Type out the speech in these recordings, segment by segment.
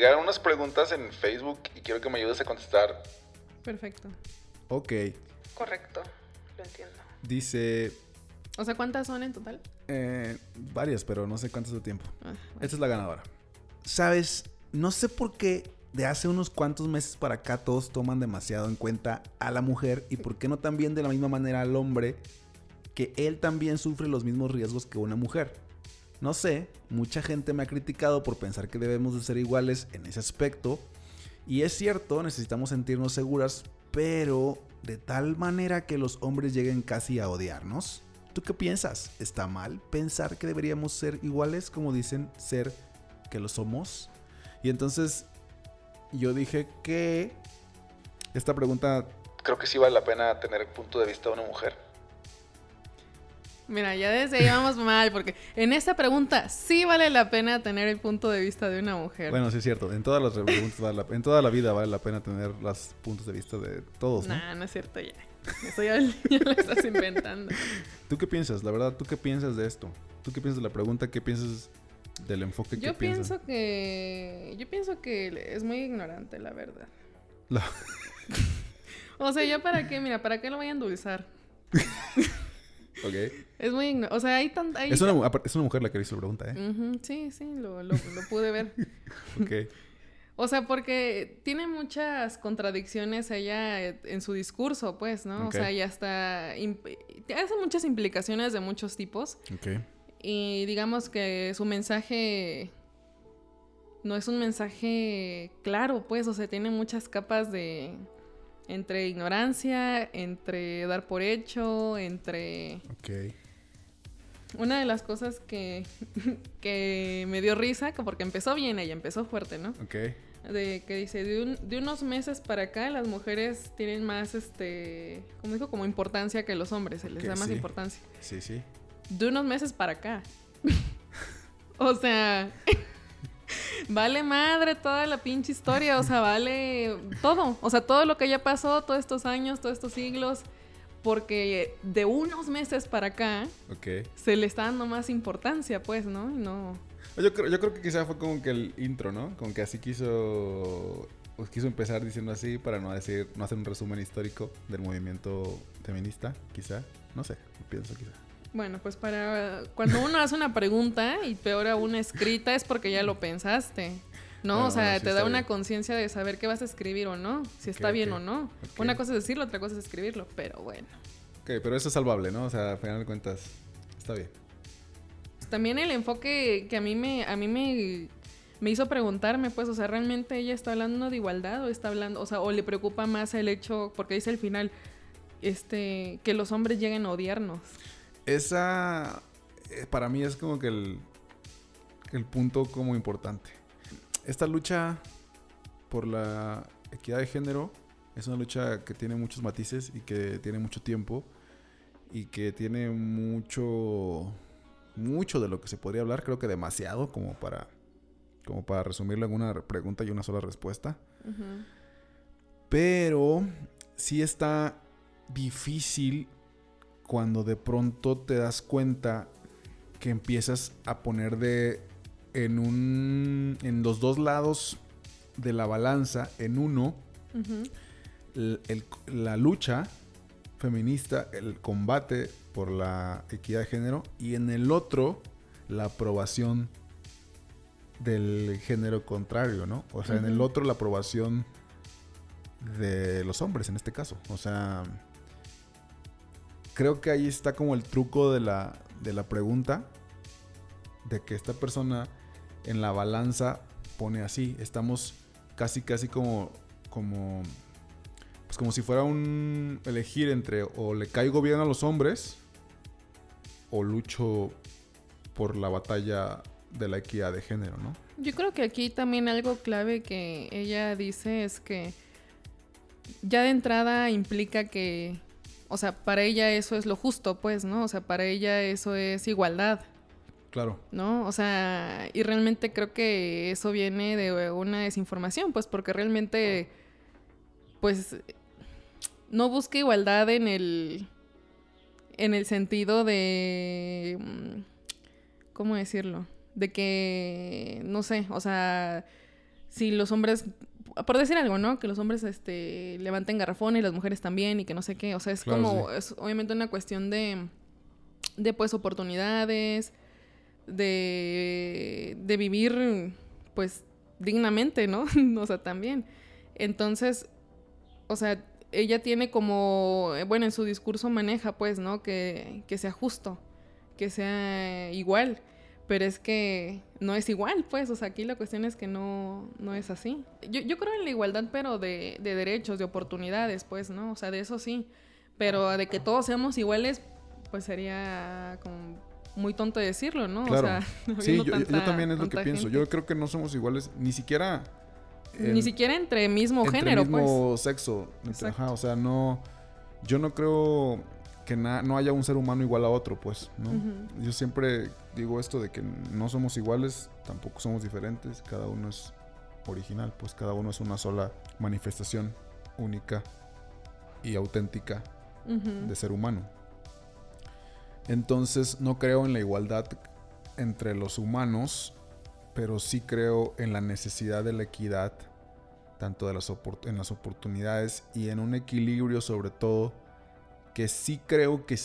Llegaron unas preguntas en Facebook y quiero que me ayudes a contestar. Perfecto. Ok. Correcto. Lo entiendo. Dice. O sea, ¿cuántas son en total? eh, varias, pero no sé cuántas de tiempo. Ah, bueno. Esta es la ganadora. Sabes, no sé por qué de hace unos cuantos meses para acá todos toman demasiado en cuenta a la mujer y por qué no también de la misma manera al hombre, que él también sufre los mismos riesgos que una mujer. No sé, mucha gente me ha criticado por pensar que debemos de ser iguales en ese aspecto. Y es cierto, necesitamos sentirnos seguras, pero de tal manera que los hombres lleguen casi a odiarnos. ¿Tú qué piensas? ¿Está mal pensar que deberíamos ser iguales como dicen ser que lo somos? Y entonces yo dije que esta pregunta Creo que sí vale la pena tener el punto de vista de una mujer. Mira, ya desde ahí vamos mal, porque en esta pregunta sí vale la pena tener el punto de vista de una mujer. Bueno, sí es cierto. En todas las preguntas, vale la- en toda la vida vale la pena tener los puntos de vista de todos, ¿no? Nah, no es cierto ya. Eso ya, ya lo estás inventando. ¿Tú qué piensas? La verdad, ¿tú qué piensas de esto? ¿Tú qué piensas de la pregunta? ¿Qué piensas del enfoque que Yo pienso que. Yo pienso que es muy ignorante, la verdad. La- O sea, ¿ya para qué? Mira, ¿para qué lo voy a endulzar? Ok. Es muy ignorante. O sea, hay tanta. Es una, es una mujer la que hizo la pregunta, ¿eh? Sí, sí, lo, lo, lo pude ver. Ok. O sea, porque tiene muchas contradicciones ella eh, en su discurso, pues, ¿no? O sea, ya está... Hace muchas implicaciones de muchos tipos. Ok. Y digamos que su mensaje no es un mensaje claro, pues, o sea, tiene muchas capas de... Entre ignorancia, entre dar por hecho, entre... Ok. Una de las cosas que, que me dio risa, que porque empezó bien ella, empezó fuerte, ¿no? Ok. de que dice de, un- de unos meses para acá las mujeres tienen más este como dijo como importancia que los hombres se les da más sí. importancia Sí, sí. de unos meses para acá o sea vale madre toda la pinche historia o sea vale todo o sea todo lo que ya pasó todos estos años todos estos siglos porque de unos meses para acá se le está dando más importancia pues no y no Yo creo, yo creo que quizá fue como que el intro, ¿no? Como que así quiso. Quiso empezar diciendo así para no decir, no hacer un resumen histórico del movimiento feminista, quizá. No sé, pienso quizá. Bueno, pues para cuando uno hace una pregunta y peor aún escrita es porque ya lo pensaste. ¿No? Bueno, o sea, bueno, sí te da una conciencia de saber qué vas a escribir o no, si está bien o no. Una cosa es decirlo, otra cosa es escribirlo, pero bueno. Ok, pero eso es salvable, ¿no? O sea, al final de cuentas, está bien. Pues también el enfoque que a mí me a mí me me hizo preguntarme, pues, o sea, realmente ella está hablando de igualdad o está hablando, o sea, o le preocupa más el hecho porque dice al final este que los hombres lleguen a odiarnos. Esa, eh, para mí es como que el, el punto como importante. Esta lucha por la equidad de género es una lucha que tiene muchos matices y que tiene mucho tiempo y que tiene mucho, mucho de lo que se podría hablar, creo que demasiado como para, como para resumirlo en una pregunta y una sola respuesta. Pero sí está difícil cuando de pronto te das cuenta que empiezas a poner de en un en los dos lados de la balanza en uno Ujú. el- el- la lucha feminista, el combate por la equidad de género y en el otro la aprobación del género contrario, ¿no? O sea, en el otro la aprobación de los hombres en este caso. O sea, creo que ahí está como el truco de la, de la pregunta, de que esta persona en la balanza pone así, estamos casi, casi como, como, pues como si fuera un elegir entre o le caigo bien a los hombres o lucho por la batalla de la equidad de género, ¿no? Yo creo que aquí también algo clave que ella dice es que ya de entrada implica que, o sea, para ella eso es lo justo, pues, ¿no? O sea, para ella eso es igualdad, Claro. ¿no? O sea, y realmente creo que eso viene de una desinformación, pues, porque realmente, pues, no busca igualdad en el, en el sentido de, mm, ¿cómo decirlo? De que, no sé, o sea, si los hombres, por decir algo, ¿no? Que los hombres este, levanten garrafón y las mujeres también y que no sé qué. O sea, es Claro, como, es obviamente una cuestión de, de pues oportunidades, de, de vivir pues dignamente, ¿no? o sea, también. Entonces, o sea, ella tiene como, bueno, en su discurso maneja pues, ¿no? Que, que sea justo, que sea igual. Pero es que no es igual, pues. O sea, aquí la cuestión es que no, no es así. Yo, yo creo en la igualdad, pero de, de derechos, de oportunidades, pues, ¿no? O sea, de eso sí. Pero de que todos seamos iguales, pues sería como muy tonto decirlo, ¿no? Claro. O sea, Sí, yo, habiendo yo- tanta- también es lo que tanta pienso. Yo creo que no somos iguales, ni siquiera... en- Ni siquiera entre mismo entre género, mismo pues. sexo. Entre- ajá, o sea, no... Yo no creo que no haya un ser humano igual a otro, pues. Yo siempre digo esto de que no somos iguales, tampoco somos diferentes, cada uno es original, pues cada uno es una sola manifestación única y auténtica de ser humano. Entonces no creo en la igualdad entre los humanos, pero sí creo en la necesidad de la equidad, tanto de las en las oportunidades y en un equilibrio sobre todo, que sí creo que,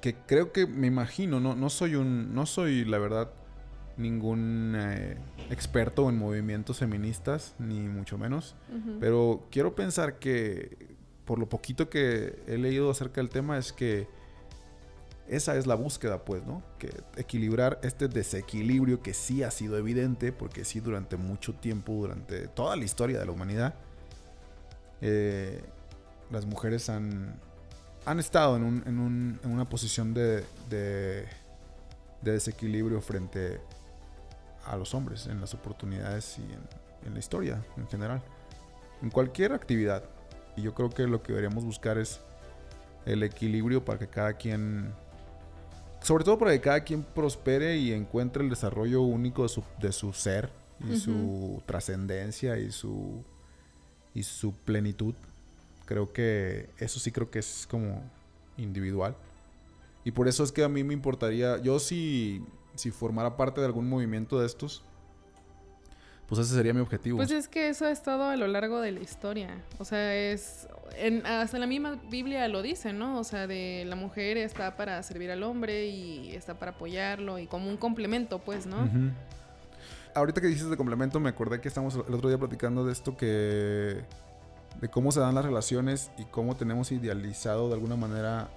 que creo que me imagino, no, no soy un, no soy la verdad ningún eh, experto en movimientos feministas, ni mucho menos. Pero quiero pensar que, por lo poquito que he leído acerca del tema, es que esa es la búsqueda, pues, ¿no? Que equilibrar este desequilibrio que sí ha sido evidente, porque sí durante mucho tiempo, durante toda la historia de la humanidad, eh, las mujeres han, han estado en, un- en un- en una posición de, de, de desequilibrio frente a los hombres en las oportunidades y en, en la historia en general en cualquier actividad. Y yo creo que lo que deberíamos buscar es el equilibrio para que cada quien, sobre todo para que cada quien prospere y encuentre el desarrollo único de su, de su ser y su trascendencia y su, y su plenitud. Creo que eso sí creo que es como individual. Y por eso es que a mí me importaría, yo si, si formara parte de algún movimiento de estos, pues ese sería mi objetivo. Pues es que eso ha estado a lo largo de la historia. O sea, es. En, hasta la misma Biblia lo dice, ¿no? O sea, de la mujer está para servir al hombre y está para apoyarlo y como un complemento, pues, ¿no? Ahorita que dices de complemento, me acordé que estamos el otro día platicando de esto que. De cómo se dan las relaciones y cómo tenemos idealizado de alguna manera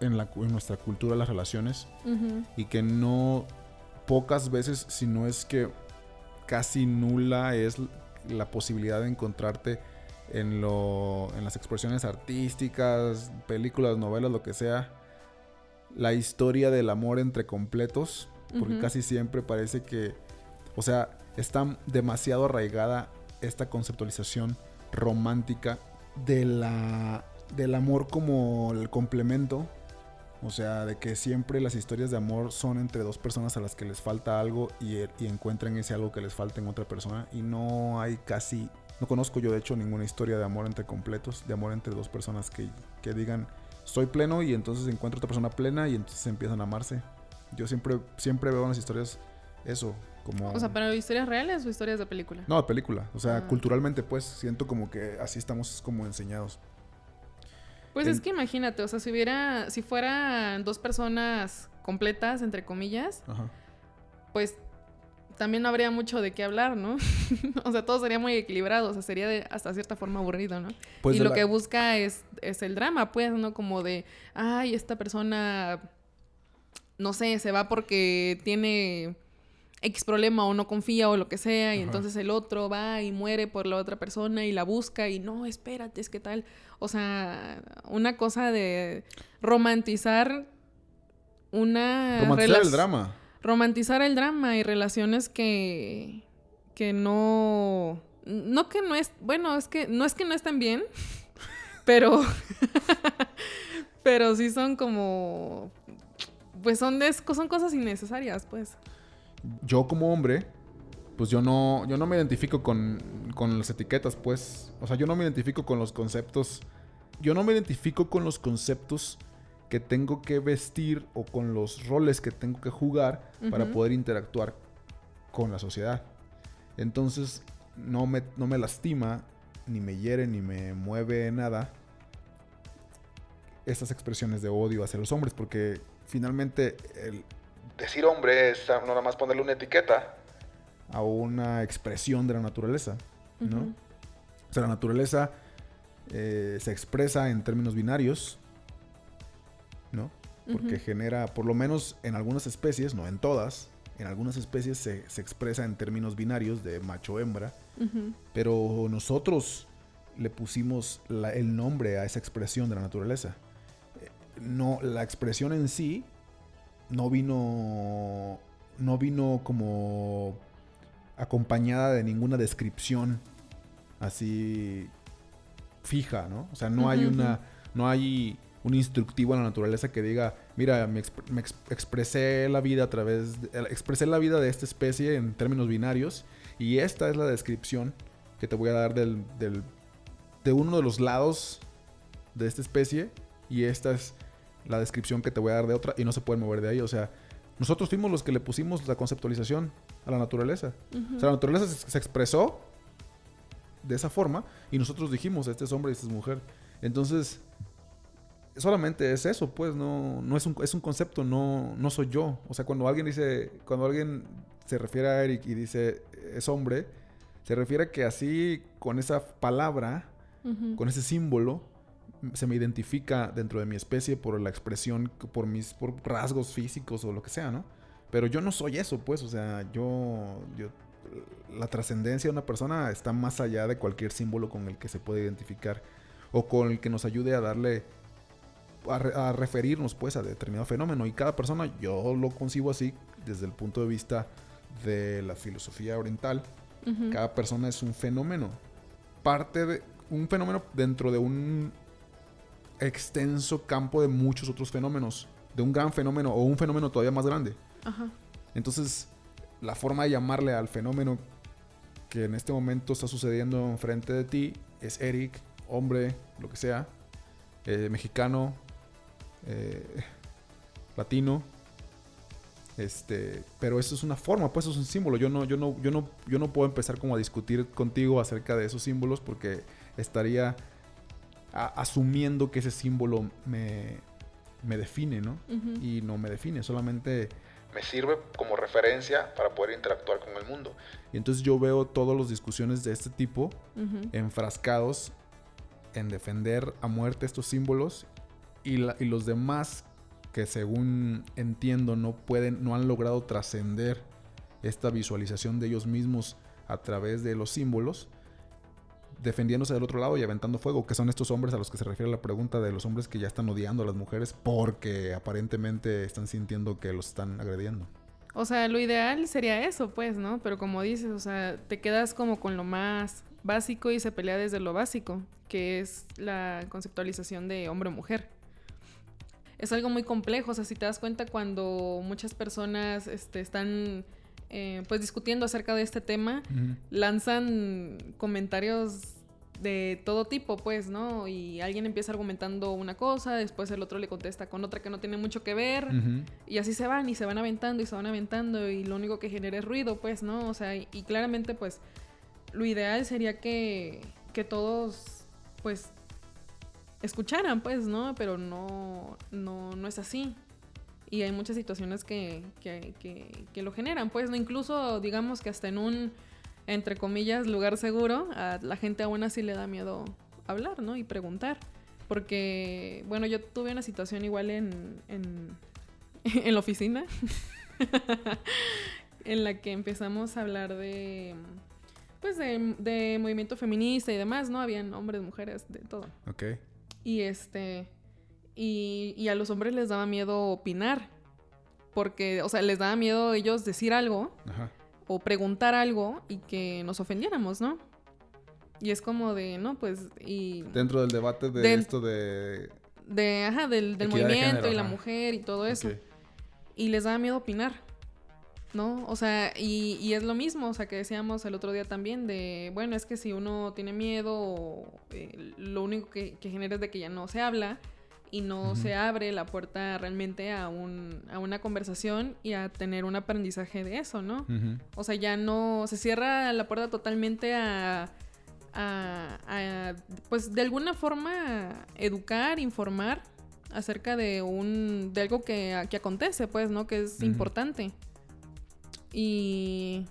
en, la, en nuestra cultura las relaciones. Y que no pocas veces, si no es que casi nula, es la posibilidad de encontrarte en, lo, en las expresiones artísticas, películas, novelas, lo que sea, la historia del amor entre completos, porque casi siempre parece que, o sea, está demasiado arraigada esta conceptualización romántica de la, del amor como el complemento. O sea, de que siempre las historias de amor son entre dos personas a las que les falta algo y, y encuentran ese algo que les falta en otra persona. Y no hay casi, no conozco yo de hecho ninguna historia de amor entre completos, de amor entre dos personas que, que digan, soy pleno y entonces encuentro otra persona plena y entonces empiezan a amarse. Yo siempre, siempre veo en las historias eso, como... O sea, pero historias reales o historias de película. No, de película. O sea, Ah. culturalmente pues siento como que así estamos como enseñados. Pues En- es que imagínate, o sea, si hubiera, si fueran dos personas completas, entre comillas, Ajá. pues también no habría mucho de qué hablar, ¿no? o sea, todo sería muy equilibrado, o sea, sería de hasta cierta forma aburrido, ¿no? Pues y lo la- que busca es, es el drama, pues, ¿no? Como de, ay, esta persona, no sé, se va porque tiene X problema o no confía o lo que sea, y Ajá. entonces el otro va y muere por la otra persona y la busca y no, espérate, es que tal. O sea, una cosa de romantizar una... Romantizar el drama. romantizar el drama y relaciones que que no no que no es bueno es que no es que no están bien pero pero sí son como pues son de, son cosas innecesarias pues yo como hombre, pues yo no, yo no me identifico con, con las etiquetas, pues. O sea, yo no me identifico con los conceptos. Yo no me identifico con los conceptos que tengo que vestir o con los roles que tengo que jugar para poder interactuar con la sociedad. Entonces, no me, no me lastima, ni me hiere, ni me mueve nada estas expresiones de odio hacia los hombres, porque finalmente el, Decir hombre es no nada más ponerle una etiqueta. a una expresión de la naturaleza, ¿no? O sea, la naturaleza eh, se expresa en términos binarios, ¿no? Porque genera, por lo menos en algunas especies, no en todas, en algunas especies se, se expresa en términos binarios de macho-hembra, pero nosotros le pusimos la- el nombre a esa expresión de la naturaleza. Eh, No, la expresión en sí no vino, no vino como acompañada de ninguna descripción así fija, ¿no? O sea, no hay una, no hay un instructivo en la naturaleza que diga, mira, me, exp- me ex- expresé la vida a través, de, eh, expresé la vida de esta especie en términos binarios y esta es la descripción que te voy a dar del, del- de uno de los lados de esta especie y esta es la descripción que te voy a dar de otra y no se pueden mover de ahí. O sea, nosotros fuimos los que le pusimos la conceptualización a la naturaleza. O sea, la naturaleza se, se expresó de esa forma y nosotros dijimos, este es hombre y esta es mujer. Entonces, solamente es eso, pues, no, no es, un, es un concepto, no, no soy yo. O sea, cuando alguien dice, cuando alguien se refiere a Eric y dice es hombre, se refiere a que así, con esa palabra, con ese símbolo, se me identifica dentro de mi especie por la expresión, por mis por rasgos físicos o lo que sea, ¿no? Pero yo no soy eso, pues, o sea, yo, yo la trascendencia de una persona está más allá de cualquier símbolo con el que se puede identificar o con el que nos ayude a darle a, re- a referirnos pues a determinado fenómeno y cada persona yo lo concibo así desde el punto de vista de la filosofía oriental cada persona es un fenómeno. Parte de un fenómeno dentro de un extenso campo de muchos otros fenómenos. De un gran fenómeno o un fenómeno todavía más grande. Ajá. Entonces, la forma de llamarle al fenómeno que en este momento está sucediendo enfrente de ti es Eric, hombre, lo que sea, eh, mexicano, eh, latino. Este, pero eso es una forma, pues eso es un símbolo. Yo no, yo no, yo no, yo no puedo empezar como a discutir contigo acerca de esos símbolos porque estaría a- asumiendo que ese símbolo me, me define, ¿no? Ujú. Y no me define, solamente Me sirve como referencia para poder interactuar con el mundo. Y entonces yo veo todas las discusiones de este tipo Ujú. enfrascados en defender a muerte estos símbolos y, la- y los demás que según entiendo no pueden, no han logrado trascender esta visualización de ellos mismos a través de los símbolos, defendiéndose del otro lado y aventando fuego, que son estos hombres a los que se refiere la pregunta de los hombres que ya están odiando a las mujeres porque aparentemente están sintiendo que los están agrediendo. O sea, lo ideal sería eso, pues, ¿no? Pero como dices, o sea, te quedas como con lo más básico y se pelea desde lo básico, que es la conceptualización de hombre-mujer. Es algo muy complejo, o sea, si te das cuenta cuando muchas personas este, están eh, pues discutiendo acerca de este tema, lanzan comentarios de todo tipo, pues, ¿no? Y alguien empieza argumentando una cosa, después el otro le contesta con otra que no tiene mucho que ver. Y así se van y se van aventando y se van aventando y lo único que genera es ruido, pues, ¿no? O sea, y, y claramente, pues, lo ideal sería que, que todos, pues, escucharan, pues, ¿no? Pero no, no, no es así. Y hay muchas situaciones que, que, que, que lo generan, pues, ¿no? Incluso, digamos que hasta en un, entre comillas, lugar seguro, a la gente aún así le da miedo hablar, ¿no? Y preguntar. Porque, bueno, yo tuve una situación igual en, en, en la oficina, en la que empezamos a hablar de, pues, de, de movimiento feminista y demás, ¿no? Habían hombres, mujeres, de todo. Ok. Y este, y, y a los hombres les daba miedo opinar, porque, o sea, les daba miedo ellos decir algo Ajá. o preguntar algo y que nos ofendiéramos, ¿no? Y es como de, no, pues, y Dentro del debate de esto de... de, ajá, del, del de movimiento género, y la ajá. mujer y todo eso. Ok. Y les daba miedo opinar, ¿no? O sea, y, y es lo mismo, o sea, que decíamos el otro día también de, bueno, es que si uno tiene miedo, eh, lo único que, que genera es de que ya no se habla y no se abre la puerta realmente a, un, a una conversación y a tener un aprendizaje de eso, ¿no? O sea, ya no se cierra la puerta totalmente a, a, pues de alguna forma, educar, informar acerca de un, de algo que, que acontece, pues, ¿no? Que es importante. Y,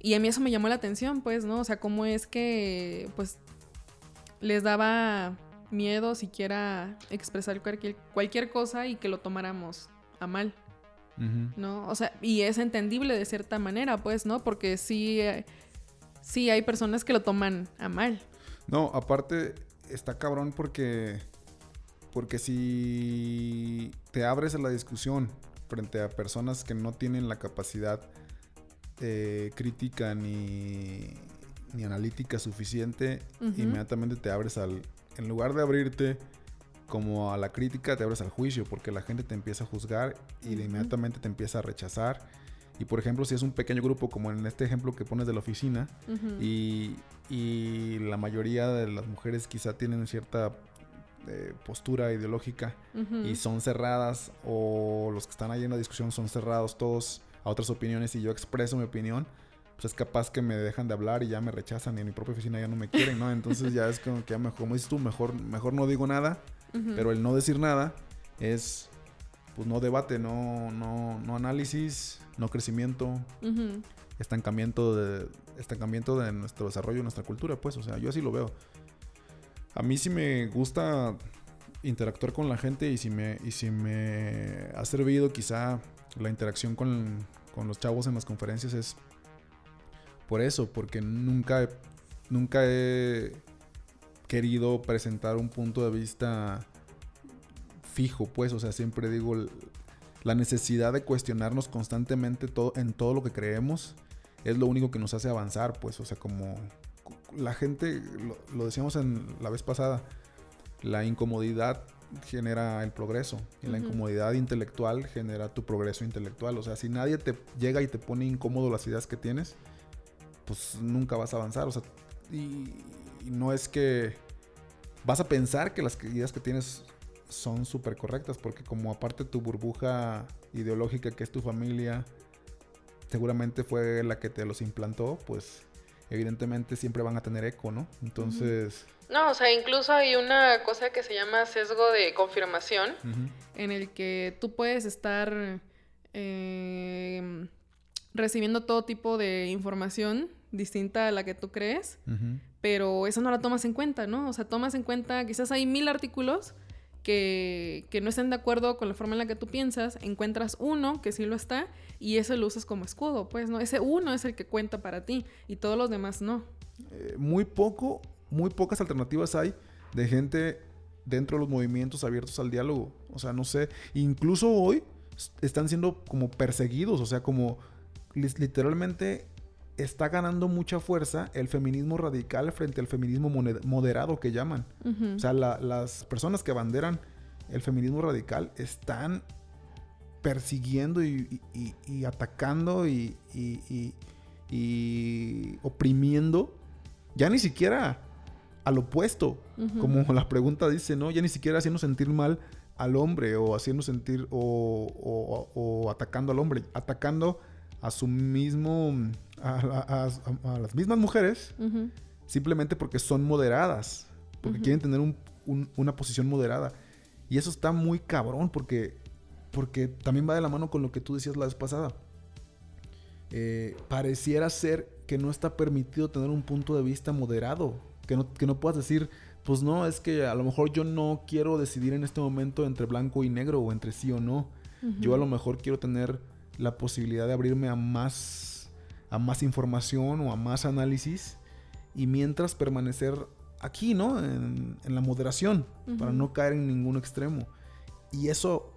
y a mí eso me llamó la atención, pues, ¿no? O sea, cómo es que, pues, les daba miedo siquiera expresar cualquier, cualquier cosa y que lo tomáramos a mal. ¿No? O sea, y es entendible de cierta manera, pues, ¿no? Porque sí, sí hay personas que lo toman a mal. No, aparte está cabrón porque porque si te abres a la discusión frente a personas que no tienen la capacidad eh, crítica ni, ni analítica suficiente, inmediatamente te abres al, en lugar de abrirte como a la crítica, te abres al juicio, porque la gente te empieza a juzgar y inmediatamente te empieza a rechazar. Y por ejemplo, si es un pequeño grupo, como en este ejemplo que pones de la oficina, y, y, la mayoría de las mujeres quizá tienen cierta eh, postura ideológica y son cerradas, o los que están ahí en la discusión son cerrados todos a otras opiniones y yo expreso mi opinión, pues es capaz que me dejan de hablar y ya me rechazan y en mi propia oficina ya no me quieren, ¿no? Entonces ya es como que ya mejor, como dices tú, mejor, mejor no digo nada, pero el no decir nada es, pues no debate, no, no, no análisis, no crecimiento, estancamiento, de, estancamiento de nuestro desarrollo, nuestra cultura, pues, o sea, yo así lo veo. A mí sí me gusta interactuar con la gente y si me, y si me ha servido quizá la interacción con, con los chavos en las conferencias es por eso, porque nunca, nunca he querido presentar un punto de vista fijo, pues, o sea, siempre digo la necesidad de cuestionarnos constantemente todo, en todo lo que creemos es lo único que nos hace avanzar, pues, o sea, como la gente, lo, decíamos en la vez pasada, la incomodidad genera el progreso y la incomodidad intelectual genera tu progreso intelectual, o sea, si nadie te llega y te pone incómodo las ideas que tienes, pues nunca vas a avanzar. O sea, y, no es que vas a pensar que las ideas que tienes son súper correctas, porque como aparte tu burbuja ideológica que es tu familia, seguramente fue la que te los implantó, pues evidentemente siempre van a tener eco, ¿no? Entonces... No, o sea, incluso hay una cosa que se llama sesgo de confirmación, en el que tú puedes estar eh, recibiendo todo tipo de información distinta a la que tú crees, pero eso no la tomas en cuenta, ¿no? O sea, tomas en cuenta, quizás hay mil artículos que, que, no estén de acuerdo con la forma en la que tú piensas, encuentras uno que sí lo está y ese lo usas como escudo, pues, ¿no? Ese uno es el que cuenta para ti y todos los demás no. Eh, muy poco, muy pocas alternativas hay de gente dentro de los movimientos abiertos al diálogo. O sea, no sé, incluso hoy están siendo como perseguidos, o sea, como literalmente está ganando mucha fuerza el feminismo radical frente al feminismo moderado que llaman. O sea, las personas que abanderan el feminismo radical están persiguiendo y, atacando y, oprimiendo ya ni siquiera al opuesto, como la pregunta dice, ¿no? Ya ni siquiera haciendo sentir mal al hombre o haciendo sentir o atacando al hombre, atacando a su mismo, a, las mismas mujeres, simplemente porque son moderadas, porque quieren tener una posición moderada. Y eso está muy cabrón porque, porque también va de la mano con lo que tú decías la vez pasada. Eh, pareciera ser que no está permitido tener un punto de vista moderado, que no, que no puedas decir, pues no, es que a lo mejor yo no quiero decidir en este momento entre blanco y negro o entre sí o no. Yo a lo mejor quiero tener la posibilidad de abrirme a más, a más información o a más análisis y mientras permanecer aquí, ¿no? En, la moderación, para no caer en ningún extremo. Y eso,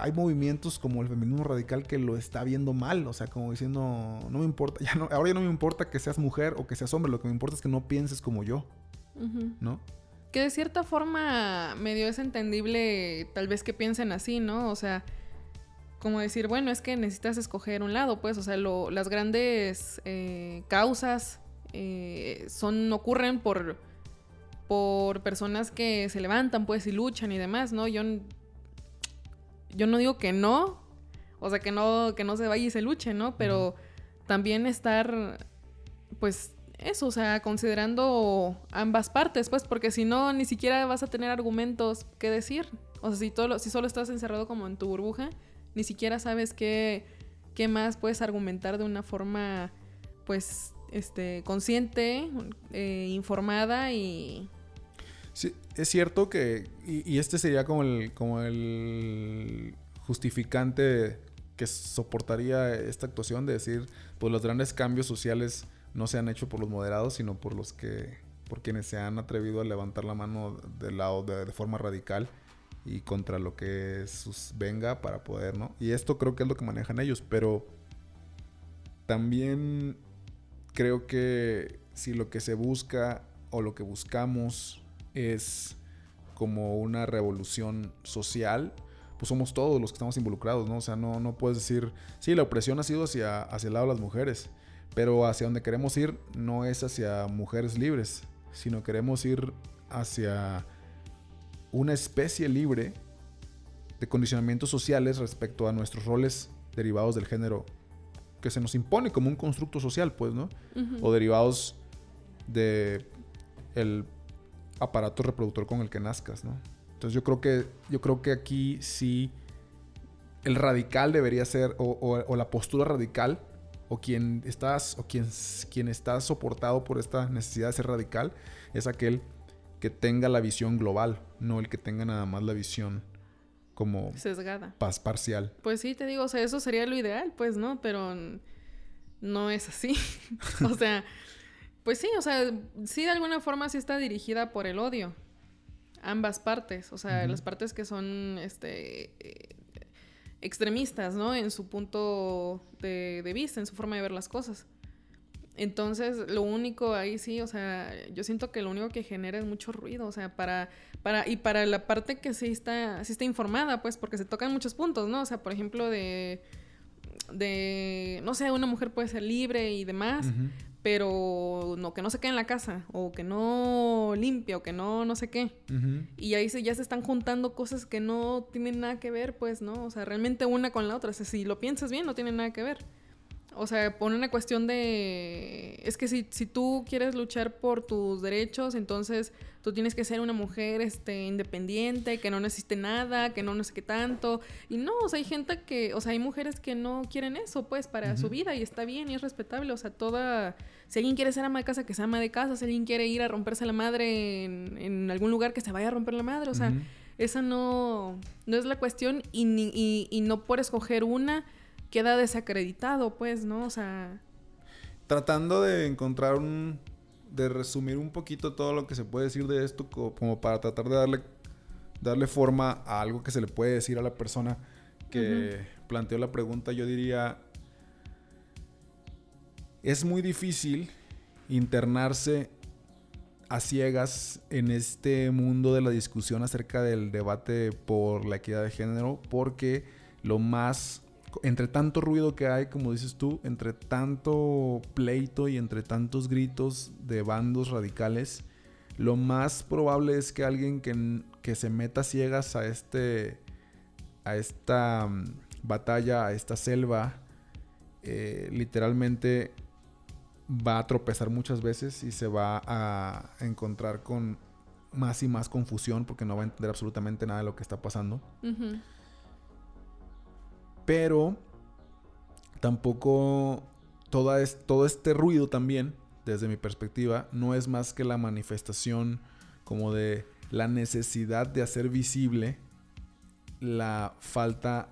hay movimientos como el feminismo radical que lo está viendo mal, o sea, como diciendo, no me importa, ya no, ahora ya no me importa que seas mujer o que seas hombre, lo que me importa es que no pienses como yo, ¿no? Que de cierta forma medio es entendible tal vez que piensen así, ¿no? O sea, como decir, bueno, es que necesitas escoger un lado, pues, o sea, las grandes eh, causas eh, son, ocurren por, por personas que se levantan, pues, y luchan y demás, ¿no? Yo, yo no digo que no, o sea, que no, que no se vaya y se luche, ¿no? Pero también estar, pues, eso, o sea, considerando ambas partes, pues, porque si no, ni siquiera vas a tener argumentos que decir. O sea, si, todo, si solo estás encerrado como en tu burbuja, ni siquiera sabes qué, qué más puedes argumentar de una forma, pues, este, consciente, eh, informada y... Sí, es cierto que, y, este sería como el, como el justificante que soportaría esta actuación de decir, pues los grandes cambios sociales no se han hecho por los moderados, sino por los que, por quienes se han atrevido a levantar la mano del lado de, de forma radical y contra lo que sus venga para poder, ¿no? Y esto creo que es lo que manejan ellos, pero también creo que si lo que se busca o lo que buscamos es como una revolución social, pues somos todos los que estamos involucrados, ¿no? O sea, no, no puedes decir, sí, la opresión ha sido hacia, hacia el lado de las mujeres, pero hacia donde queremos ir no es hacia mujeres libres, sino queremos ir hacia una especie libre de condicionamientos sociales respecto a nuestros roles derivados del género que se nos impone como un constructo social, pues, ¿no? O derivados de el aparato reproductor con el que nazcas, ¿no? Entonces yo creo que, yo creo que aquí sí el radical debería ser, o, la postura radical, o quien estás, o quien, quien está soportado por esta necesidad de ser radical, es aquel que tenga la visión global, no el que tenga nada más la visión como sesgada. Paz parcial. Pues sí, te digo, o sea, eso sería lo ideal, pues, ¿no? Pero no es así. o sea, pues sí, o sea, sí de alguna forma sí está dirigida por el odio. Ambas partes, o sea, las partes que son este eh, extremistas, ¿no? En su punto de, de vista, en su forma de ver las cosas. Entonces, lo único ahí sí, o sea, yo siento que lo único que genera es mucho ruido, o sea, para, para, y para la parte que sí está, sí está informada, pues, porque se tocan muchos puntos, ¿no? O sea, por ejemplo, de, de, no sé, una mujer puede ser libre y demás, pero no, que no se quede en la casa, o que no limpia, o que no, no sé qué. Y ahí se, ya se están juntando cosas que no tienen nada que ver, pues, ¿no? O sea, realmente una con la otra, o sea, si lo piensas bien, no tiene nada que ver. O sea, pone una cuestión de... Es que si, si tú quieres luchar por tus derechos, entonces tú tienes que ser una mujer este, independiente, que no necesite nada, que no necesite tanto. Y no, o sea, hay gente que... O sea, hay mujeres que no quieren eso, pues, para su vida y está bien y es respetable. O sea, toda... Si alguien quiere ser ama de casa, que sea ama de casa. Si alguien quiere ir a romperse la madre en, algún lugar, que se vaya a romper la madre. O sea, esa no, no es la cuestión y, y, y no por escoger una queda desacreditado, pues, ¿no? O sea... Tratando de encontrar un... de resumir un poquito todo lo que se puede decir de esto, como para tratar de darle, darle forma a algo que se le puede decir a la persona que planteó la pregunta, yo diría... Es muy difícil internarse a ciegas en este mundo de la discusión acerca del debate por la equidad de género porque lo más entre tanto ruido que hay, como dices tú, entre tanto pleito y entre tantos gritos de bandos radicales, lo más probable es que alguien que, se meta ciegas a este a esta mm, batalla, a esta selva, eh, literalmente va a tropezar muchas veces y se va a encontrar con más y más confusión porque no va a entender absolutamente nada de lo que está pasando. Pero tampoco todo este ruido también, desde mi perspectiva, no es más que la manifestación como de la necesidad de hacer visible la falta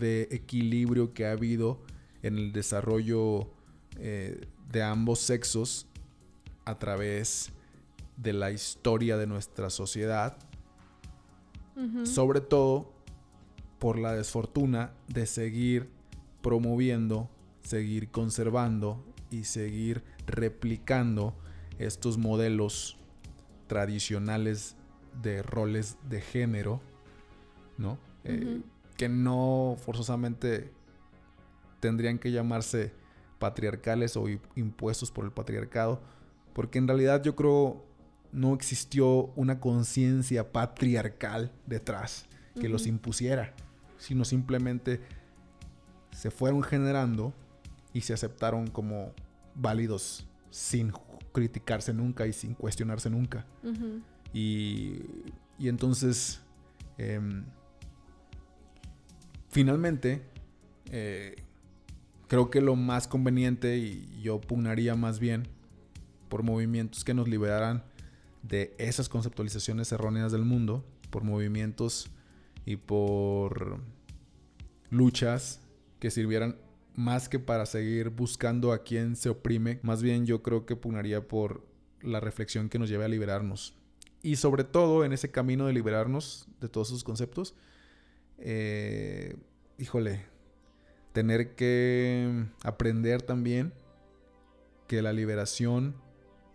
de equilibrio que ha habido en el desarrollo eh, de ambos sexos a través de la historia de nuestra sociedad. Sobre todo por la desfortuna de seguir promoviendo, seguir conservando y seguir replicando estos modelos tradicionales de roles de género, ¿no? Eh, que no forzosamente tendrían que llamarse patriarcales o impuestos por el patriarcado, porque en realidad yo creo no existió una conciencia patriarcal detrás que los impusiera, sino simplemente se fueron generando y se aceptaron como válidos sin criticarse nunca y sin cuestionarse nunca. Y, y entonces, em, finalmente, eh, creo que lo más conveniente y yo pugnaría más bien por movimientos que nos liberaran de esas conceptualizaciones erróneas del mundo, por movimientos y por luchas que sirvieran más que para seguir buscando a quien se oprime, más bien yo creo que pugnaría por la reflexión que nos lleve a liberarnos. Y sobre todo en ese camino de liberarnos de todos esos conceptos, eh, híjole, tener que aprender también que la liberación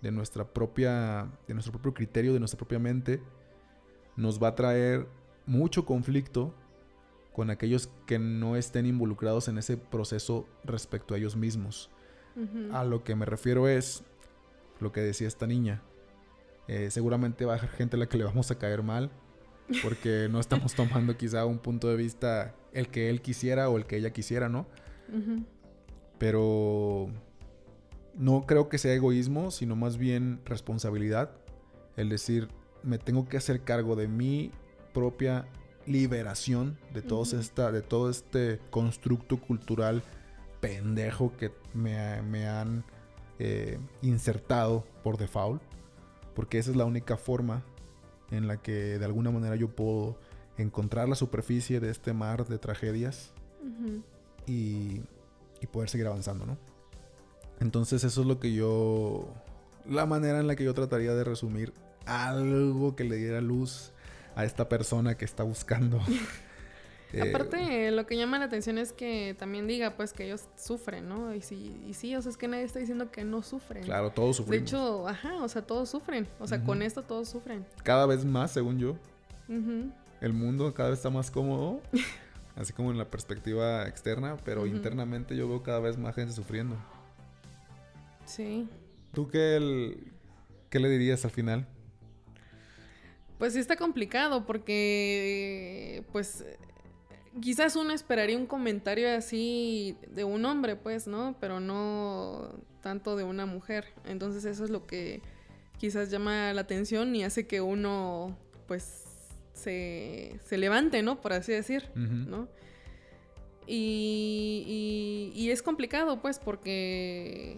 de nuestra propia, de nuestro propio criterio, de nuestra propia mente, nos va a traer mucho conflicto con aquellos que no estén involucrados en ese proceso respecto a ellos mismos. A lo que me refiero es lo que decía esta niña. Eh, seguramente va a haber gente a la que le vamos a caer mal porque no estamos tomando quizá un punto de vista el que él quisiera o el que ella quisiera, ¿no? Pero no creo que sea egoísmo, sino más bien responsabilidad. El decir, me tengo que hacer cargo de mi propia liberación de, todos esta, de todo este constructo cultural pendejo que me, me han eh, insertado por default. Porque esa es la única forma en la que de alguna manera yo puedo encontrar la superficie de este mar de tragedias y, y poder seguir avanzando, ¿no? Entonces eso es lo que yo... La manera en la que yo trataría de resumir algo que le diera luz a esta persona que está buscando. eh, Aparte, lo que llama la atención es que también diga, pues, que ellos sufren, ¿no? Y sí, y sí, o sea, es que nadie está diciendo que no sufren. Claro, todos De sufrimos. hecho, ajá, o sea, todos sufren. O sea, con esto todos sufren. Cada vez más, según yo, el mundo cada vez está más cómodo. así como en la perspectiva externa, pero internamente yo veo cada vez más gente sufriendo. Sí. ¿Tú qué, el- qué le dirías al final? Pues sí está complicado porque, pues, eh, quizás uno esperaría un comentario así de un hombre, pues, ¿no? Pero no tanto de una mujer. Entonces eso es lo que quizás llama la atención y hace que uno, pues, se, se levante, ¿no? Por así decir. ¿no? Y, y- y es complicado, pues, porque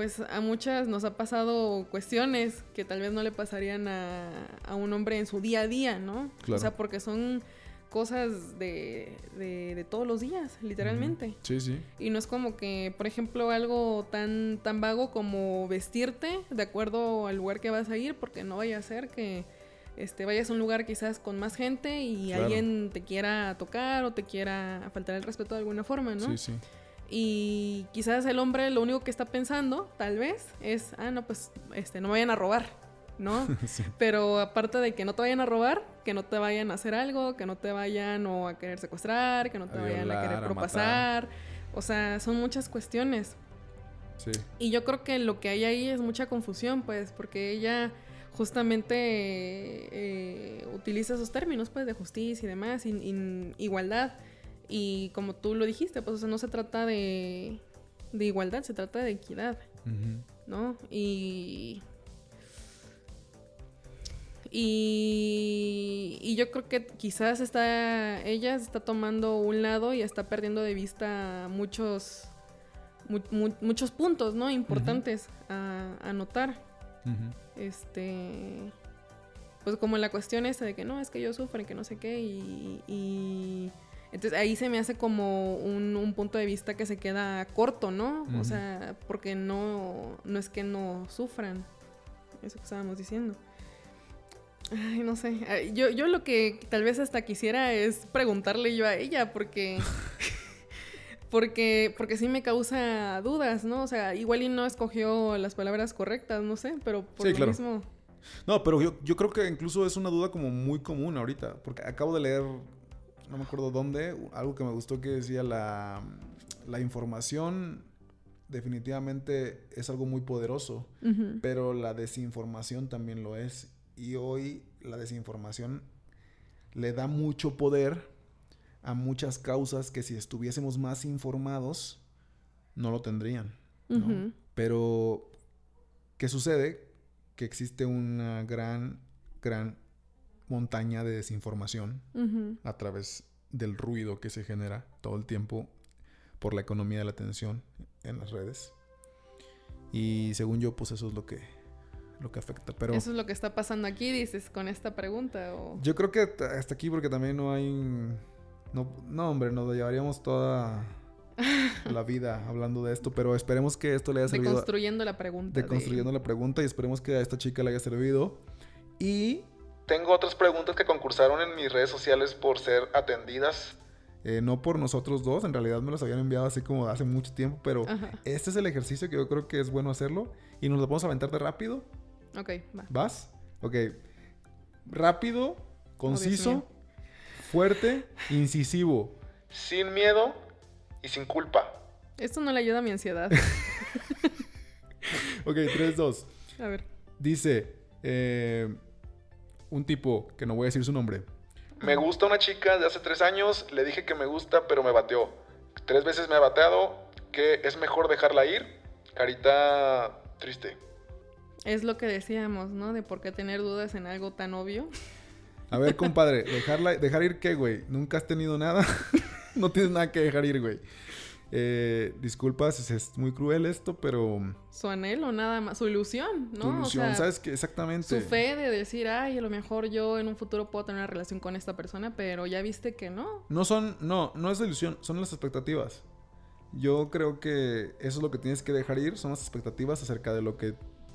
pues a muchas nos ha pasado cuestiones que tal vez no le pasarían a, a un hombre en su día a día, ¿no? Claro. O sea, porque son cosas de, de- de todos los días, literalmente. Sí, sí. Y no es como que, por ejemplo, algo tan, tan vago como vestirte de acuerdo al lugar que vas a ir, porque no vaya a ser que este, vayas a un lugar quizás con más gente y Claro. alguien te quiera tocar o te quiera faltar el respeto de alguna forma, ¿no? Sí, sí. Y quizás el hombre lo único que está pensando, tal vez, es, ah, no, pues, este, no me vayan a robar, ¿no? Sí. Pero aparte de que no te vayan a robar, que no te vayan a hacer algo, que no te vayan o a querer secuestrar, que no te A vayan a querer a propasar. O sea, son muchas cuestiones. Sí. Y yo creo que lo que hay ahí es mucha confusión, pues, porque ella justamente eh, utiliza esos términos, pues, de justicia y demás, in- in- igualdad. Y como tú lo dijiste, pues, o sea, no se trata de, de igualdad, se trata de equidad. ¿no? Y. Y, y yo creo que quizás está ella está tomando un lado y está perdiendo de vista muchos mu- mu- muchos puntos, ¿no? Importantes a, a notar. Este, pues como la cuestión esta de que no, es que yo sufro, que no sé qué, y, y- entonces ahí se me hace como un, un punto de vista que se queda corto, ¿no? O sea, porque no, no es que no sufran, eso que estábamos diciendo. Ay, no sé, yo, yo lo que tal vez hasta quisiera es preguntarle yo a ella, porque... Porque, porque sí me causa dudas, ¿no? O sea, igual y no escogió las palabras correctas, no sé, pero por Sí, lo claro. mismo. No, pero yo, yo creo que incluso es una duda como muy común ahorita. Porque acabo de leer, no me acuerdo dónde, algo que me gustó que decía la, la información definitivamente es algo muy poderoso, pero la desinformación también lo es. Y hoy la desinformación le da mucho poder a muchas causas que si estuviésemos más informados no lo tendrían. Pero, ¿qué sucede? Que existe una gran, gran montaña de desinformación Ujú. a través del ruido que se genera todo el tiempo por la economía de la atención en las redes. Y según yo, pues eso es lo que, lo que afecta. Pero Eso es lo que está pasando aquí, dices, con esta pregunta. O... yo creo que hasta aquí porque también no hay... No, no hombre, nos llevaríamos toda la vida hablando de esto, pero esperemos que esto le haya servido. Deconstruyendo la pregunta. deconstruyendo la pregunta y esperemos que a esta chica le haya servido. Y Tengo otras preguntas que concursaron en mis redes sociales por ser atendidas. eh, no por nosotros dos, en realidad me los habían enviado así como hace mucho tiempo, pero Ajá. este es el ejercicio que yo creo que es bueno hacerlo y nos lo podemos aventar de rápido. Ok, va. ¿Vas? Ok. Rápido, conciso, fuerte, incisivo. Sin miedo y sin culpa. Esto no le ayuda a mi ansiedad. Ok, 3, 2. A ver. Dice eh, un tipo, que no voy a decir su nombre, Me gusta una chica de hace tres años, le dije que me gusta, pero me bateó. Tres veces me ha bateado, que es mejor dejarla ir. Carita triste. Es lo que decíamos, ¿no? De por qué tener dudas en algo tan obvio. A ver, compadre, dejarla, dejar ir qué, güey. Nunca has tenido nada. no tienes nada que dejar ir, güey. Eh, disculpa si es muy cruel esto, pero Su anhelo, nada más. Su ilusión, ¿no? O ilusión, sea, ¿sabes qué? Exactamente. Su fe de decir, ay, a lo mejor yo en un futuro puedo tener una relación con esta persona, pero ya viste que no. No son, no, no es la ilusión, son las expectativas. Yo creo que eso es lo que tienes que dejar ir, son las expectativas acerca de lo que,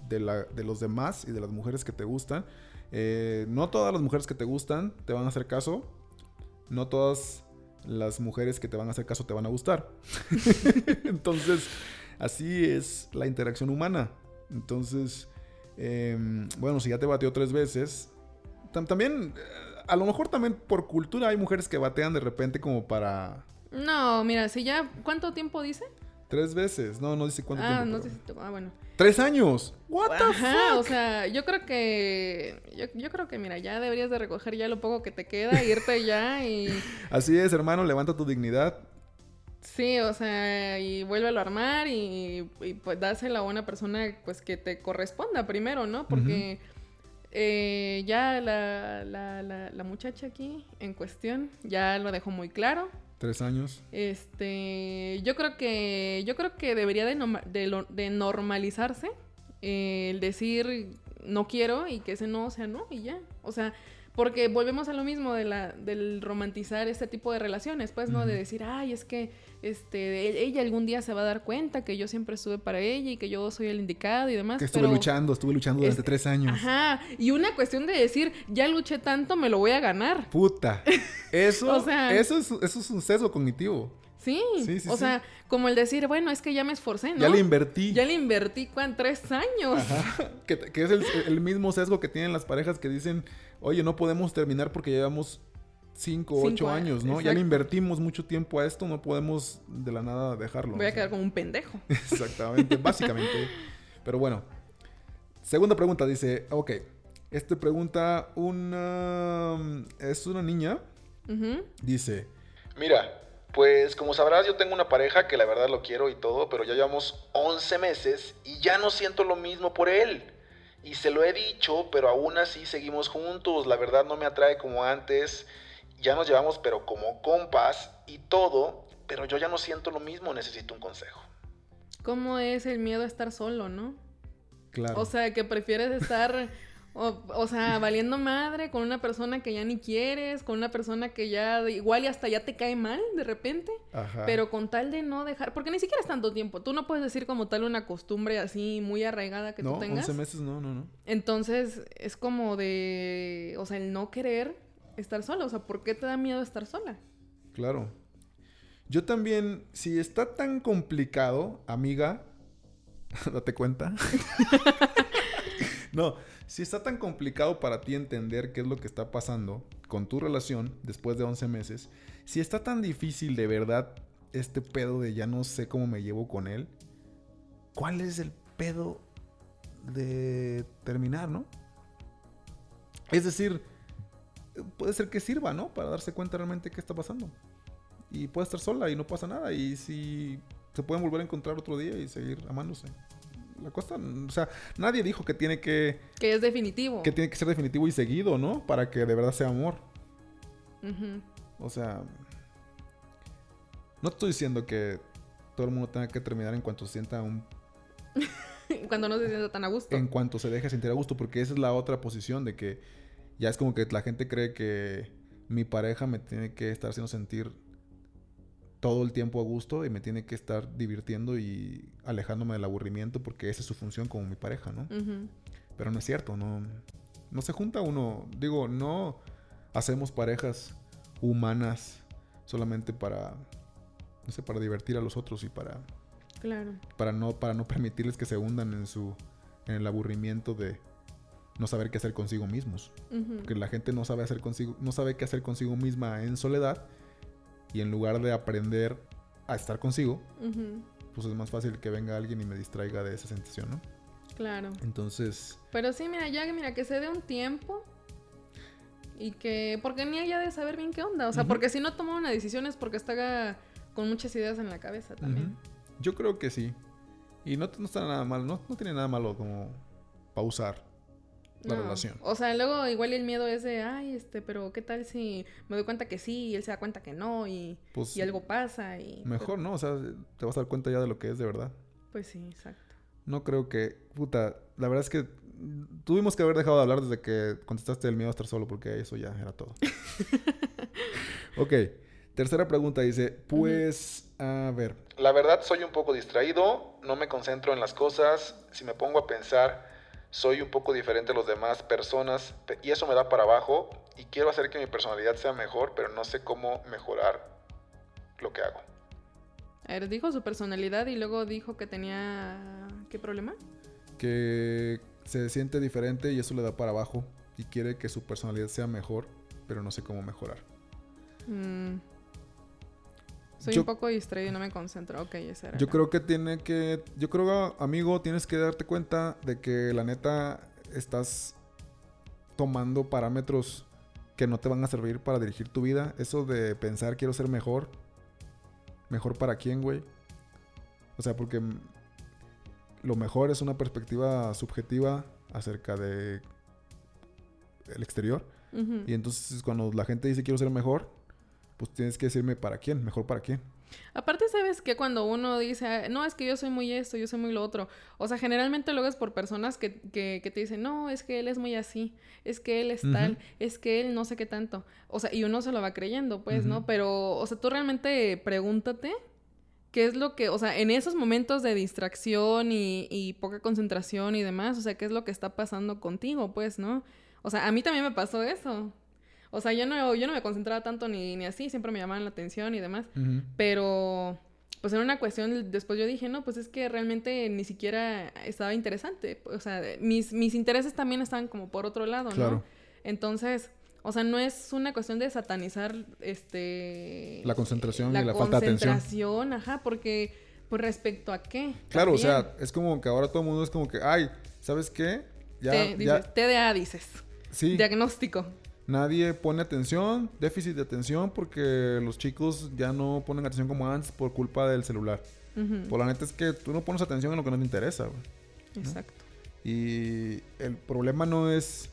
de, la, de los demás y de las mujeres que te gustan. Eh, no todas las mujeres que te gustan te van a hacer caso, no todas las mujeres que te van a hacer caso te van a gustar. Entonces, así es la interacción humana. Entonces, em, bueno, si ya te bateó tres veces, tam- también, eh, a lo mejor también por cultura hay mujeres que batean de repente como para No, mira, si ya. ¿Cuánto tiempo dice? Tres veces. No, no dice cuánto Ah, tiempo. no sé si. Ah, bueno. ¡Tres años! ¿What the Ajá, fuck? o sea, yo creo que. Yo, yo creo que, mira, ya deberías de recoger ya lo poco que te queda, irte ya y. Así es, hermano, levanta tu dignidad. Sí, o sea, y vuélvelo a armar y, y, pues dásela a una persona pues que te corresponda primero, ¿no? Porque eh, ya la, la, la, la muchacha aquí en cuestión ya lo dejó muy claro. Años. Este, yo creo que yo creo que debería de, de normalizarse eh, el decir no quiero y que ese no sea no y ya. O sea, porque volvemos a lo mismo de la, del romantizar este tipo de relaciones, pues, ¿no? De decir, ay, es que este, e- ella algún día se va a dar cuenta que yo siempre estuve para ella y que yo soy el indicado y demás. Que estuve pero- luchando, estuve luchando durante es- tres años. Ajá, y una cuestión de decir, ya luché tanto, me lo voy a ganar. Puta. Eso, O sea- eso, es, eso es un sesgo cognitivo. Sí, Sí, sí, o sí. sea, como el decir, bueno, es que ya me esforcé, ¿no? Ya le invertí. Ya le invertí, ¿cuán? Tres años. Ajá. Que, que es el, el mismo sesgo que tienen las parejas que dicen, oye, no podemos terminar porque llevamos cinco o Cinco ocho años, ¿no? Ya le invertimos mucho tiempo a esto, no podemos de la nada dejarlo. Voy a O sea, quedar como un pendejo. Exactamente, básicamente. Pero bueno. Segunda pregunta, dice, ok. Este pregunta una... Es una niña. Ujú. Dice, Mira, pues como sabrás, yo tengo una pareja que la verdad lo quiero y todo, pero ya llevamos 11 meses y ya no siento lo mismo por él. Y se lo he dicho, pero aún así seguimos juntos. La verdad no me atrae como antes. Ya nos llevamos, pero como compas y todo, pero yo ya no siento lo mismo. Necesito un consejo. ¿Cómo es el miedo a estar solo, no? claro. O sea, que prefieres estar, o, o sea, valiendo madre con una persona que ya ni quieres, con una persona que ya igual y hasta ya te cae mal de repente, Ajá. pero con tal de no dejar, porque ni siquiera es tanto tiempo, tú no puedes decir como tal una costumbre así muy arraigada que no, tú tengas. 11 meses, no, no, no. Entonces es como de, o sea, el no querer estar sola, o sea, ¿por qué te da miedo estar sola? Claro. Yo también, si está tan complicado, amiga, date cuenta. no, si está tan complicado para ti entender qué es lo que está pasando con tu relación después de 11 meses, si está tan difícil de verdad este pedo de ya no sé cómo me llevo con él, ¿cuál es el pedo de terminar, no? Es decir, puede ser que sirva, ¿no? Para darse cuenta realmente qué está pasando. Y puede estar sola y no pasa nada. Y si se pueden volver a encontrar otro día y seguir amándose. La cosa, o sea, nadie dijo que tiene que, Que es definitivo. que tiene que ser definitivo y seguido, ¿no? Para que de verdad sea amor. O sea, no estoy diciendo que todo el mundo tenga que terminar en cuanto se sienta un Cuando no se sienta tan a gusto. en cuanto se deje sentir a gusto, porque esa es la otra posición de que ya es como que la gente cree que mi pareja me tiene que estar haciendo sentir todo el tiempo a gusto y me tiene que estar divirtiendo y alejándome del aburrimiento porque esa es su función como mi pareja, ¿no? Pero no es cierto, no, no se junta uno, digo, no hacemos parejas humanas solamente para, no sé, para divertir a los otros y para Claro. para no, para no permitirles que se hundan en su en el aburrimiento de no saber qué hacer consigo mismos. Porque la gente no sabe hacer consigo, no sabe qué hacer consigo misma en soledad. Y en lugar de aprender a estar consigo, pues es más fácil que venga alguien y me distraiga de esa sensación, ¿no? Claro. Entonces, Pero sí, mira, ya que mira, que se dé un tiempo. Y que. Porque ni ella de saber bien qué onda. O sea, porque si no toma una decisión es porque está con muchas ideas en la cabeza también. yo creo que sí. Y no, no está nada mal, no, no tiene nada malo como pausar la No. relación. O sea, luego igual el miedo es de, ay, este, pero ¿qué tal si me doy cuenta que sí y él se da cuenta que no y, Pues y algo pasa y... mejor, ¿no? O sea, te vas a dar cuenta ya de lo que es de verdad. Pues sí, exacto. No creo que. Puta, la verdad es que tuvimos que haber dejado de hablar desde que contestaste el miedo a estar solo, porque eso ya era todo. ok, tercera pregunta dice: Pues, a ver. La verdad soy un poco distraído, no me concentro en las cosas, si me pongo a pensar soy un poco diferente a las demás personas pe- y eso me da para abajo y quiero hacer que mi personalidad sea mejor, pero no sé cómo mejorar lo que hago. A ver, dijo su personalidad y luego dijo que tenía... ¿Qué problema? Que se siente diferente y eso le da para abajo. Y quiere que su personalidad sea mejor, pero no sé cómo mejorar. Mm. Soy Yo- un poco distraído y no me concentro. Ok, esa era Yo la- creo que tiene que. Yo creo, amigo, tienes que darte cuenta de que la neta estás tomando parámetros que no te van a servir para dirigir tu vida. Eso de pensar quiero ser mejor. ¿Mejor para quién, güey? O sea, porque lo mejor es una perspectiva subjetiva acerca de el exterior. Y entonces cuando la gente dice quiero ser mejor, pues tienes que decirme para quién, mejor para quién. Aparte, ¿sabes que Cuando uno dice, "Ah, no, es que yo soy muy esto, yo soy muy lo otro. O sea, generalmente luego es por personas que, que, que te dicen, no, es que él es muy así, es que él es tal, es que él no sé qué tanto. O sea, y uno se lo va creyendo, pues, ¿no? Pero, o sea, tú realmente pregúntate qué es lo que, o sea, en esos momentos de distracción y, y poca concentración y demás, o sea, qué es lo que está pasando contigo, pues, ¿no? O sea, a mí también me pasó eso. O sea, yo no, yo no me concentraba tanto ni, ni así, siempre me llamaban la atención y demás. Pero, pues en una cuestión, después yo dije, no, pues es que realmente ni siquiera estaba interesante. O sea, mis, mis intereses también estaban como por otro lado, ¿no? Claro. Entonces, o sea, no es una cuestión de satanizar, este... La concentración y la falta de atención. concentración, ajá, porque, pues respecto a qué. Claro, o sea, es como que ahora todo el mundo es como que, ay, ¿sabes qué? Ya, Te- ya, dices, TDA dices. sí, Diagnóstico. Nadie pone atención, déficit de atención, porque los chicos ya no ponen atención como antes por culpa del celular. Ujú, Pues la neta es que tú no pones atención en lo que no te interesa, güey. Exacto. Y el problema no es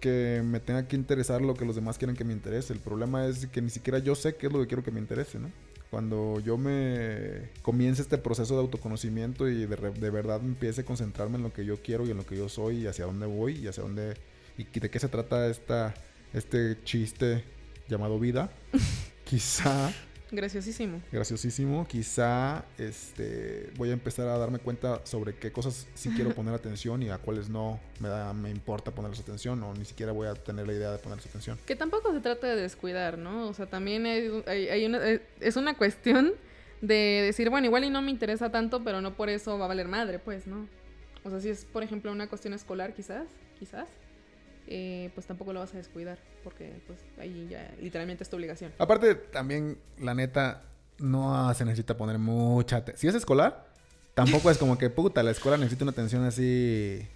que me tenga que interesar lo que los demás quieren que me interese. El problema es que ni siquiera yo sé qué es lo que quiero que me interese, ¿no? Cuando yo me comience este proceso de autoconocimiento y de, re- de verdad empiece a concentrarme en lo que yo quiero y en lo que yo soy y hacia dónde voy y hacia dónde... y de qué se trata esta, este chiste llamado vida, quizá Graciosísimo. graciosísimo. Quizá este, voy a empezar a darme cuenta sobre qué cosas sí quiero poner atención y a cuáles no me, da, me importa ponerles atención o ni siquiera voy a tener la idea de ponerles atención. Que tampoco se trata de descuidar, ¿no? O sea, también hay, hay- hay una, eh, es una cuestión de decir, bueno, igual y no me interesa tanto, pero no por eso va a valer madre, pues, ¿no? O sea, si es, por ejemplo, una cuestión escolar, quizás, quizás, eh, pues tampoco lo vas a descuidar, porque pues ahí ya literalmente es tu obligación. Aparte, también, la neta, no se necesita poner mucha atención. Si es escolar, Tampoco es como que, puta, la escuela necesita una atención así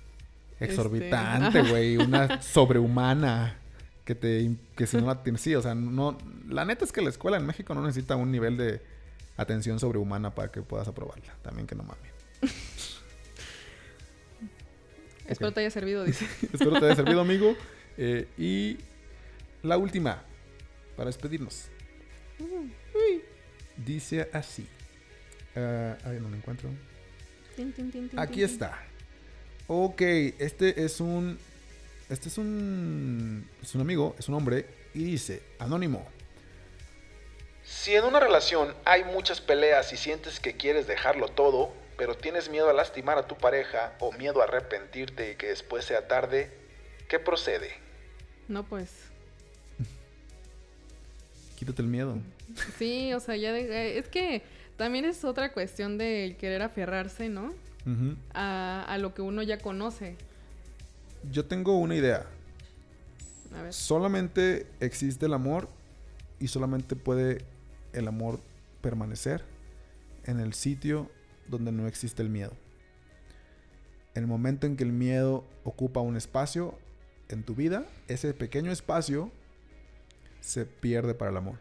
exorbitante, Este, güey. Una sobrehumana. Que te que si no la tienes. Sí, o sea, no. La neta es que la escuela en México no necesita un nivel de atención sobrehumana para que puedas aprobarla. También que no mames. Espero te haya servido, dice. Espero te haya servido, amigo. Eh, y la última, para despedirnos. Dice así. Ah, ay, no lo encuentro. Aquí está. Ok, este es un. Este es un. Es un amigo, es un hombre. Y dice: Anónimo. Si en una relación hay muchas peleas y sientes que quieres dejarlo todo, pero tienes miedo a lastimar a tu pareja o miedo a arrepentirte y que después sea tarde, ¿qué procede? No, pues. Quítate el miedo. Sí, o sea, ya de- eh, es que también es otra cuestión de querer aferrarse, ¿no? A, a lo que uno ya conoce. Yo tengo una idea. A ver. Solamente existe el amor y solamente puede el amor permanecer en el sitio donde no existe el miedo. El momento en que el miedo ocupa un espacio en tu vida, ese pequeño espacio se pierde para el amor.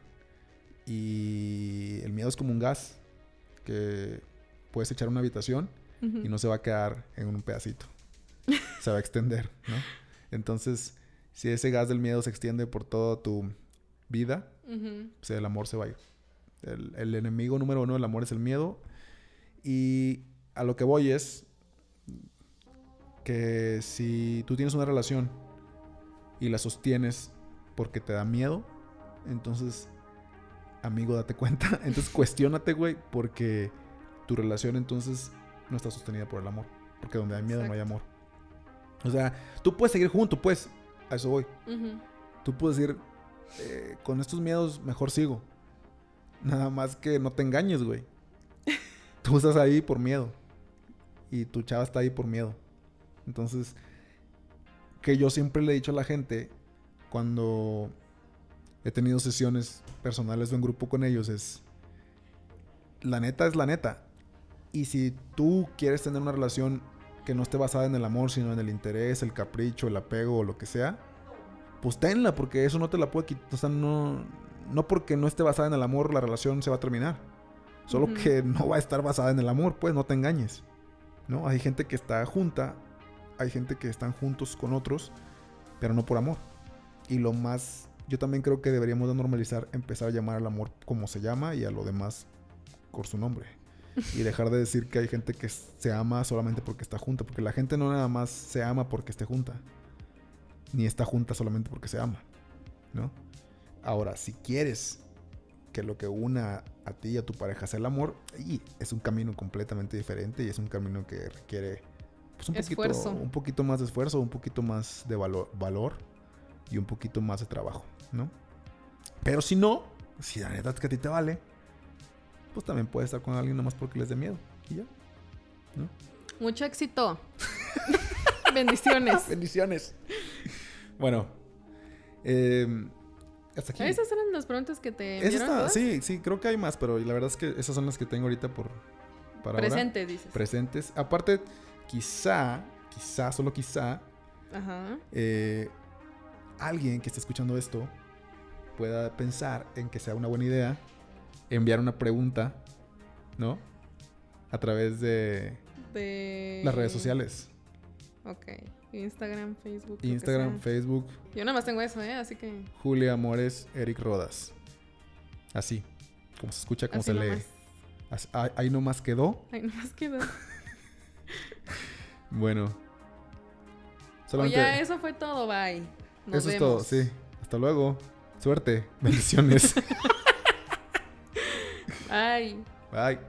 Y el miedo es como un gas que puedes echar a una habitación y no se va a quedar en un pedacito. Se va a extender, ¿no? Entonces, si ese gas del miedo se extiende por toda tu vida, pues el amor se va a ir. El, el enemigo número uno del amor es el miedo. Y a lo que voy es que si tú tienes una relación y la sostienes porque te da miedo, entonces, amigo, date cuenta. Entonces, cuestiónate, güey, porque tu relación entonces no está sostenida por el amor. Porque donde hay miedo no hay amor. O sea, tú puedes seguir junto, pues. A eso voy. Tú puedes decir, eh, con estos miedos mejor sigo. Nada más que no te engañes, güey. Tú estás ahí por miedo. Y tu chava está ahí por miedo. Entonces, que yo siempre le he dicho a la gente cuando he tenido sesiones personales o en grupo con ellos es, la neta es la neta. Y si tú quieres tener una relación que no esté basada en el amor, sino en el interés, el capricho, el apego o lo que sea, pues tenla, porque eso no te la puede quitar. O sea, no, no porque no esté basada en el amor, la relación se va a terminar. Solo que no va a estar basada en el amor, pues no te engañes. ¿No? Hay gente que está junta, hay gente que están juntos con otros, pero no por amor. Y lo más, yo también creo que deberíamos de normalizar, empezar a llamar al amor como se llama y a lo demás por su nombre. Y dejar de decir que hay gente que se ama solamente porque está junta, porque la gente no nada más se ama porque esté junta ni está junta solamente porque se ama, ¿no? Ahora, si quieres que lo que una a ti y a tu pareja sea el amor, y es un camino completamente diferente y es un camino que requiere pues, un, poquito, un poquito más de esfuerzo, un poquito más de valor, valor y un poquito más de trabajo, ¿no? Pero si no, si la neta es que a ti te vale, pues también puedes estar con alguien nomás porque les dé miedo y ya. Mucho éxito. Bendiciones. Bendiciones. Bueno, eh, hasta aquí. Esas eran las preguntas que te Esa enviaron está- sí, sí, creo que hay más, pero la verdad es que esas son las que tengo ahorita por para ahora. Presente, dices. presentes. Aparte, quizá, quizá, solo quizá, Ajá. eh, alguien que esté escuchando esto pueda pensar en que sea una buena idea enviar una pregunta, ¿no? A través de De... las redes sociales. Ok. Instagram, Facebook. Instagram. Facebook, Yo nada más tengo eso, ¿eh? Así que... Julia Amores, Eric Rodas. Así, como se escucha, como así se lee. Así- ahí- ahí nomás quedó. Ay, nomás quedó. Bueno. Solamente eso fue todo, bye. Nos eso es todo, sí. Hasta luego. Suerte. Bendiciones. Ay. Bye.